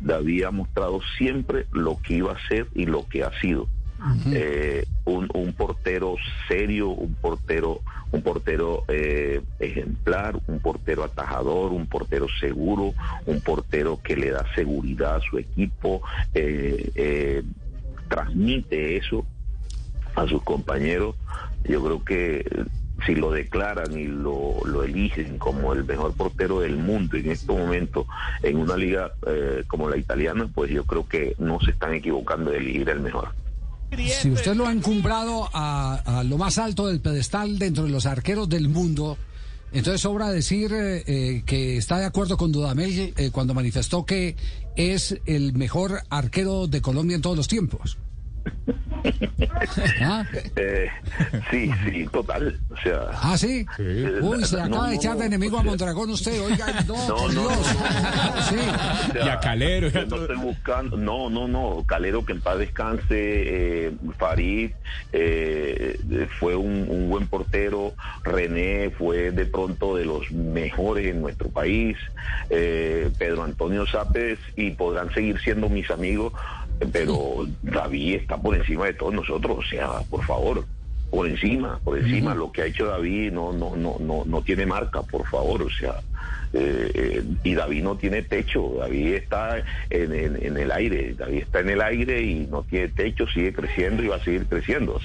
David ha mostrado siempre lo que iba a ser y lo que ha sido. Eh, un, portero serio, un portero, un portero eh, ejemplar, un portero atajador, un portero seguro, un portero que le da seguridad a su equipo, eh, transmite eso a sus compañeros. Yo creo que si lo declaran y lo, lo, eligen como el mejor portero del mundo en este momento en una liga como la italiana, pues yo creo que no se están equivocando de elegir el mejor. Si usted lo ha encumbrado a, lo más alto del pedestal dentro de los arqueros del mundo, entonces sobra decir eh, eh, que está de acuerdo con Dudamel eh, cuando manifestó que es el mejor arquero de Colombia en todos los tiempos. ¿Ah? Eh, sí, sí, total. O sea, ah, sí. Uy, se acaba de echar de enemigo a Mondragón usted. Oiga, no, no, no, sí. y a Calero. no estoy buscando. No, no, no. Calero que en paz descanse. Eh, Farid eh, fue un, un, buen portero. René fue de pronto de los mejores en nuestro país. Pedro Antonio Sápez y podrán seguir siendo mis amigos pero David está por encima de todos nosotros, o sea, por favor, por encima, por encima, lo que ha hecho David no, no, no, no, no tiene marca, por favor, o sea, eh, eh, y David no tiene techo, David está en, en, en el aire, David está en el aire y no tiene techo, sigue creciendo y va a seguir creciendo.